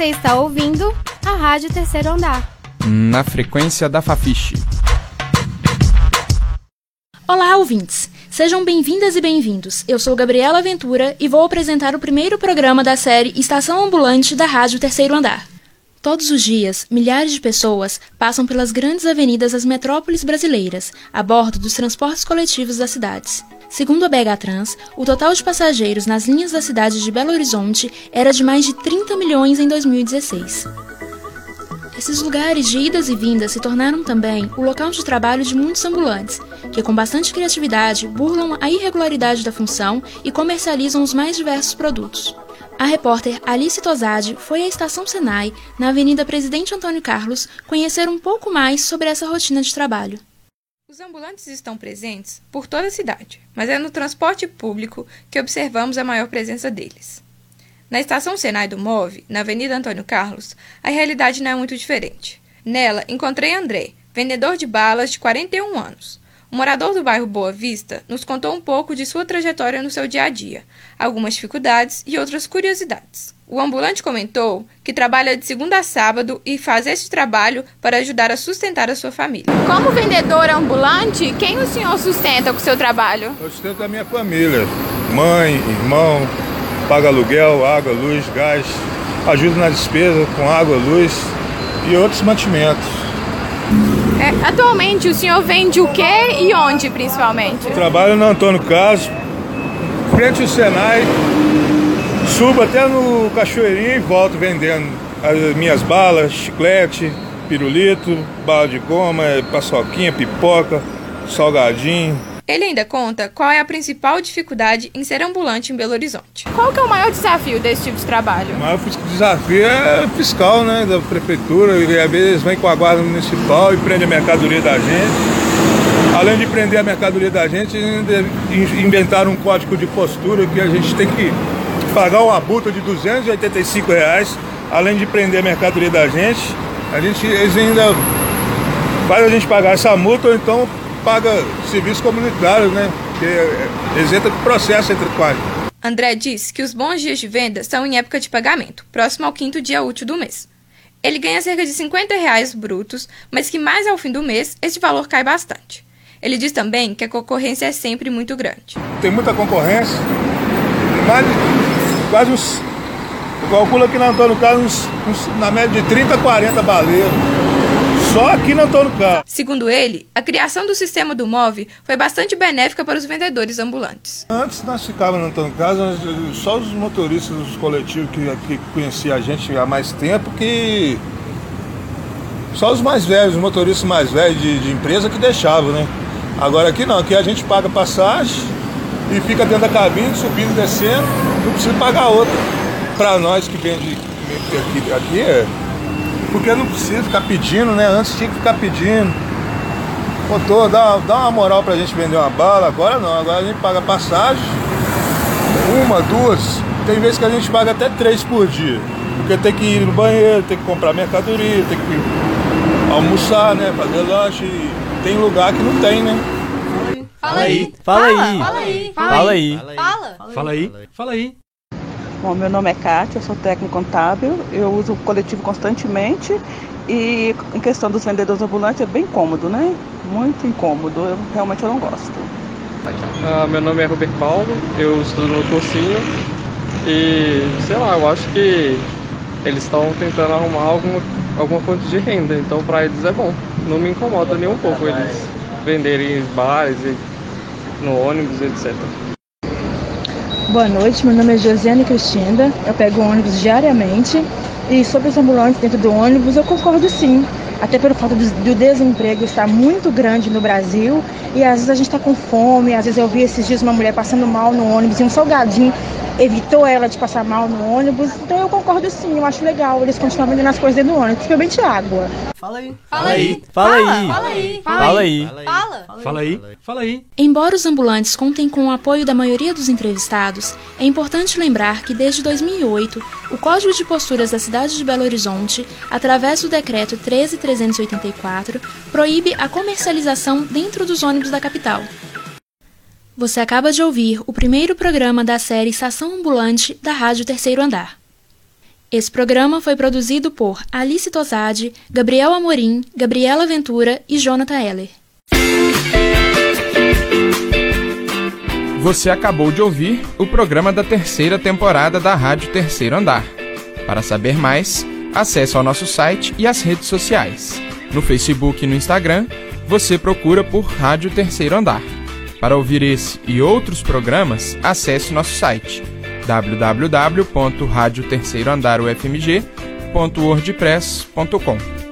Você está ouvindo a Rádio Terceiro Andar. Na frequência da Fafiche. Olá, ouvintes! Sejam bem-vindas e bem-vindos. Eu sou Gabriela Ventura e vou apresentar o primeiro programa da série Estação Ambulante da Rádio Terceiro Andar. Todos os dias, milhares de pessoas passam pelas grandes avenidas das metrópoles brasileiras, a bordo dos transportes coletivos das cidades. Segundo a BH Trans, o total de passageiros nas linhas da cidade de Belo Horizonte era de mais de 30 milhões em 2016. Esses lugares de idas e vindas se tornaram também o local de trabalho de muitos ambulantes, que com bastante criatividade burlam a irregularidade da função e comercializam os mais diversos produtos. A repórter Alice Tosade foi à estação Senai, na Avenida Presidente Antônio Carlos, conhecer um pouco mais sobre essa rotina de trabalho. Os ambulantes estão presentes por toda a cidade, mas é no transporte público que observamos a maior presença deles. Na estação Senai do MOVE, na Avenida Antônio Carlos, a realidade não é muito diferente. Nela, encontrei André, vendedor de balas de 41 anos. O morador do bairro Boa Vista nos contou um pouco de sua trajetória no seu dia a dia, algumas dificuldades e outras curiosidades. O ambulante comentou que trabalha de segunda a sábado e faz este trabalho para ajudar a sustentar a sua família. Como vendedor ambulante, quem o senhor sustenta com o seu trabalho? Eu sustento a minha família, mãe, irmão, paga aluguel, água, luz, gás, ajuda na despesa com água, luz e outros mantimentos. É, atualmente o senhor vende o que e onde principalmente? Trabalho no Antônio Carlos, frente ao Senai, subo até no Cachoeirinho e volto vendendo as minhas balas, chiclete, pirulito, bala de goma, paçoquinha, pipoca, salgadinho. Ele ainda conta qual é a principal dificuldade em ser ambulante em Belo Horizonte. Qual que é o maior desafio desse tipo de trabalho? O maior desafio é fiscal, né, da prefeitura, e às vezes vem com a guarda municipal e prende a mercadoria da gente. Além de prender a mercadoria da gente, inventaram um código de postura que a gente tem que pagar uma multa de 285 reais, além de prender a mercadoria da gente. A gente, eles ainda faz a gente pagar essa multa ou então paga serviço comunitário, né? Que é, isenta processo entre quatro. André diz que os bons dias de venda são em época de pagamento, próximo ao quinto dia útil do mês. Ele ganha cerca de 50 reais brutos, mas que mais ao fim do mês esse valor cai bastante. Ele diz também que a concorrência é sempre muito grande. Tem muita concorrência, mais quase uns. Eu calculo aqui na Antônio Carlos uns, uns, na média de 30 a 40 baleiros. Só aqui no Antônio Carlos. Segundo ele, a criação do sistema do MOVE foi bastante benéfica para os vendedores ambulantes. Antes nós ficávamos no Antônio Carlos, só os motoristas dos coletivos que, que conheciam a gente há mais tempo que. Só os mais velhos, os motoristas mais velhos de, de empresa que deixavam, né? Agora aqui não, aqui a gente paga passagem e fica dentro da cabine, subindo, descendo, não precisa pagar outra. Para nós que vende aqui, aqui é. Porque não precisa ficar pedindo, né? Antes tinha que ficar pedindo. Motor, dá, dá uma moral pra gente vender uma bala, agora não, agora a gente paga passagem, uma, duas, tem vezes que a gente paga até três por dia. Porque tem que ir no banheiro, tem que comprar mercadoria, tem que almoçar, né? Fazer lanche. Tem lugar que não tem, né? Fala aí. Fala aí. Fala aí. Fala aí. Fala. Fala aí. Fala aí. Bom, meu nome é Kátia, eu sou técnico contábil, eu uso o coletivo constantemente e em questão dos vendedores ambulantes é bem cômodo, né? Muito incômodo, eu realmente eu não gosto. Ah, meu nome é Roberto Paulo, eu estudo no cursinho e sei lá, eu acho que eles estão tentando arrumar alguma, alguma fonte de renda, então para eles é bom. Não me incomoda nem um pouco eles venderem em bares e no ônibus, etc. Boa noite, meu nome é Josiane Cristina, eu pego ônibus diariamente. E sobre os ambulantes dentro do ônibus eu concordo sim, até pelo fato do desemprego estar muito grande no Brasil e às vezes a gente está com fome, às vezes eu vi esses dias uma mulher passando mal no ônibus e um salgadinho evitou ela de passar mal no ônibus, então eu concordo sim, eu acho legal eles continuarem vendendo as coisas dentro do ônibus, principalmente água. Fala aí. Fala aí. Fala aí. Fala aí. Fala aí. Fala. Fala aí. Fala aí. Embora os ambulantes contem com o apoio da maioria dos entrevistados, é importante lembrar que desde 2008, o Código de Posturas da cidade de Belo Horizonte, através do decreto 13384, proíbe a comercialização dentro dos ônibus da capital. Você acaba de ouvir o primeiro programa da série Estação Ambulante da Rádio Terceiro Andar. Esse programa foi produzido por Alice Tosade, Gabriel Amorim, Gabriela Ventura e Jonathan Heller. Você acabou de ouvir o programa da terceira temporada da Rádio Terceiro Andar. Para saber mais, acesse ao nosso site e as redes sociais. No Facebook e no Instagram, você procura por Rádio Terceiro Andar. Para ouvir esse e outros programas, acesse nosso site www.radioterceiroandarufmg.wordpress.com.